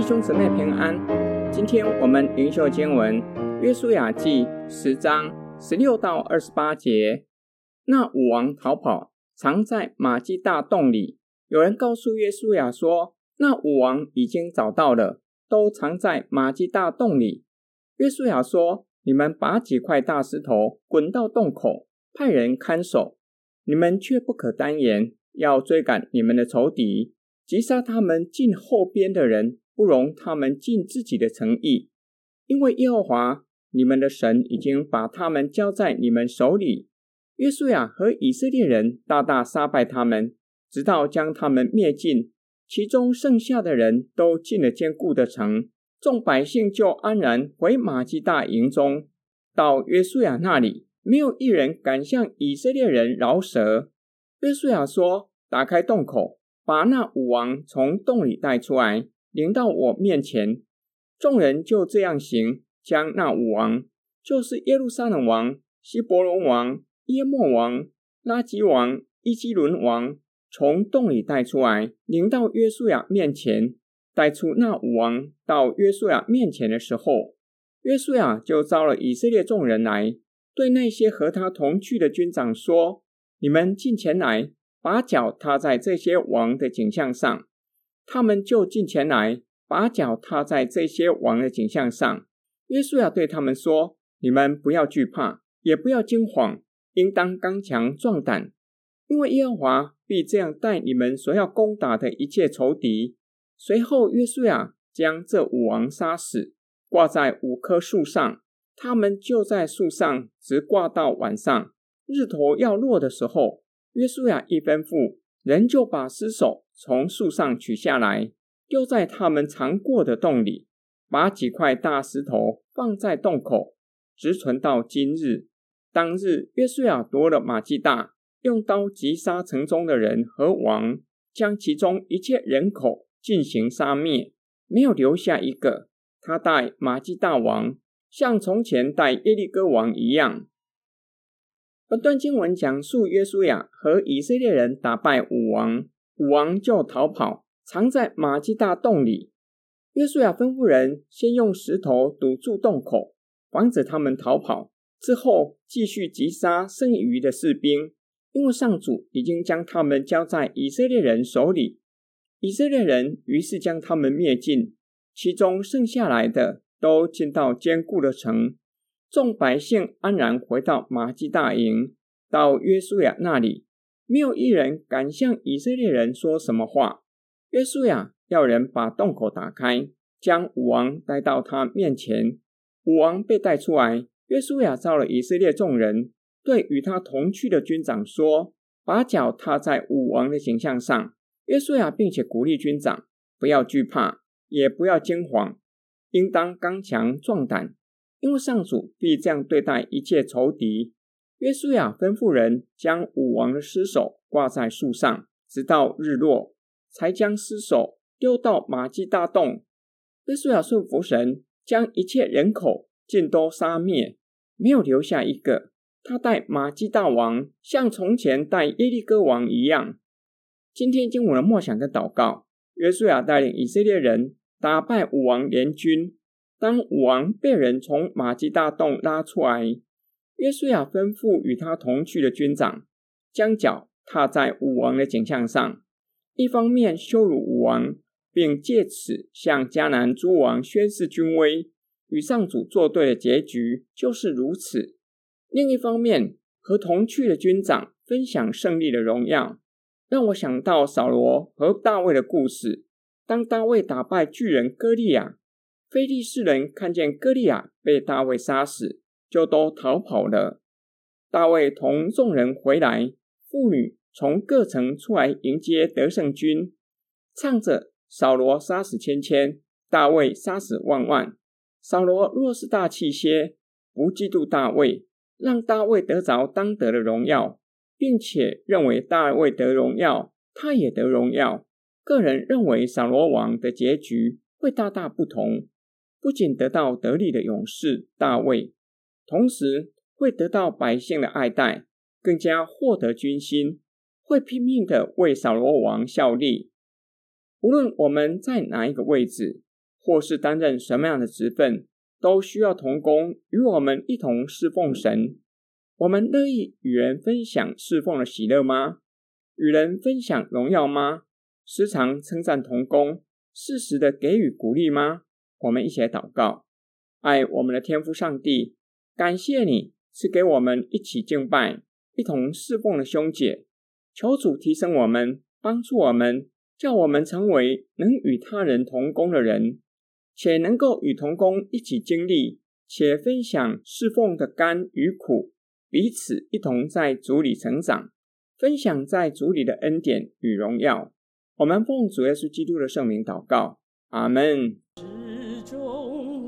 弟兄姊妹平安。今天我们灵修经文《约书亚记》十章十六到二十八节。那五王逃跑，藏在玛基大洞里。有人告诉约书亚说，那五王已经找到了，都藏在玛基大洞里。约书亚说：“你们把几块大石头滚到洞口，派人看守。你们却不可单言，要追赶你们的仇敌。”击杀他们近后边的人，不容他们进自己的城邑，因为耶和华你们的神已经把他们交在你们手里。约书亚和以色列人大大杀败他们，直到将他们灭尽。其中剩下的人都进了坚固的城，众百姓就安然回玛基大营中。到约书亚那里，没有一人敢向以色列人饶舌。约书亚说：“打开洞口。”把那五王从洞里带出来，领到我面前。众人就这样行，将那五王，就是耶路撒冷王、希伯仑王、耶末王、拉吉王、伊基伦王，从洞里带出来，领到约书亚面前。带出那五王到约书亚面前的时候，约书亚就召了以色列众人来，对那些和他同去的军长说：“你们近前来。”把脚踏在这些王的景象上，他们就近前来，把脚踏在这些王的景象上。约书亚对他们说：“你们不要惧怕，也不要惊慌，应当刚强壮胆，因为耶和华必这样待你们所要攻打的一切仇敌。”随后，约书亚将这五王杀死，挂在五棵树上，他们就在树上直挂到晚上。日头要落的时候。约书亚一吩咐，人就把尸首从树上取下来，丢在他们藏过的洞里，把几块大石头放在洞口，直存到今日。当日，约书亚夺了玛基大，用刀击杀城中的人和王，将其中一切人口进行杀灭，没有留下一个。他待玛基大王，像从前待耶利哥王一样。本段经文讲述约书亚和以色列人打败武王，武王就逃跑，藏在玛基大洞里。约书亚吩咐人先用石头堵住洞口，防止他们逃跑。之后继续击杀剩余的士兵，因为上主已经将他们交在以色列人手里。以色列人于是将他们灭尽，其中剩下来的都进到坚固的城。众百姓安然回到玛基大营，到约书亚那里，没有一人敢向以色列人说什么话。约书亚要人把洞口打开，将武王带到他面前。武王被带出来，约书亚召了以色列众人，对与他同去的军长说：“把脚踏在武王的形象上。”约书亚并且鼓励军长不要惧怕，也不要惊慌，应当刚强壮胆。因为上主必这样对待一切仇敌。约书亚吩咐人将武王的尸首挂在树上，直到日落，才将尸首丢到玛基大洞。约书亚顺服神，将一切人口尽都杀灭，没有留下一个。他待玛基大王像从前待耶利哥王一样。今天经我的默想跟祷告，约书亚带领以色列人打败武王联军。当武王被人从玛基大洞拉出来，约书亚吩咐与他同去的军长，将脚踏在武王的颈项上，一方面羞辱武王，并借此向迦南诸王宣示军威，与上主作对的结局就是如此；另一方面，和同去的军长分享胜利的荣耀，让我想到扫罗和大卫的故事。当大卫打败巨人歌利亚。非利士人看见歌利亚被大卫杀死，就都逃跑了。大卫同众人回来，妇女从各城出来迎接得胜军，唱着：“扫罗杀死千千，大卫杀死万万。扫罗若是大气些，不嫉妒大卫，让大卫得着当得的荣耀，并且认为大卫得荣耀，他也得荣耀。个人认为扫罗王的结局会大大不同。”不仅得到得力的勇士大卫，同时会得到百姓的爱戴，更加获得军心，会拼命的为扫罗王效力。无论我们在哪一个位置，或是担任什么样的职分，都需要同工与我们一同侍奉神。我们乐意与人分享侍奉的喜乐吗？与人分享荣耀吗？时常称赞同工，适时的给予鼓励吗？我们一起来祷告，爱我们的天父上帝，感谢你是给我们一起敬拜、一同侍奉的兄姐。求主提升我们，帮助我们，叫我们成为能与他人同工的人，且能够与同工一起经历，且分享侍奉的甘与苦，彼此一同在主里成长，分享在主里的恩典与荣耀。我们奉主耶稣基督的圣名祷告，阿门。中。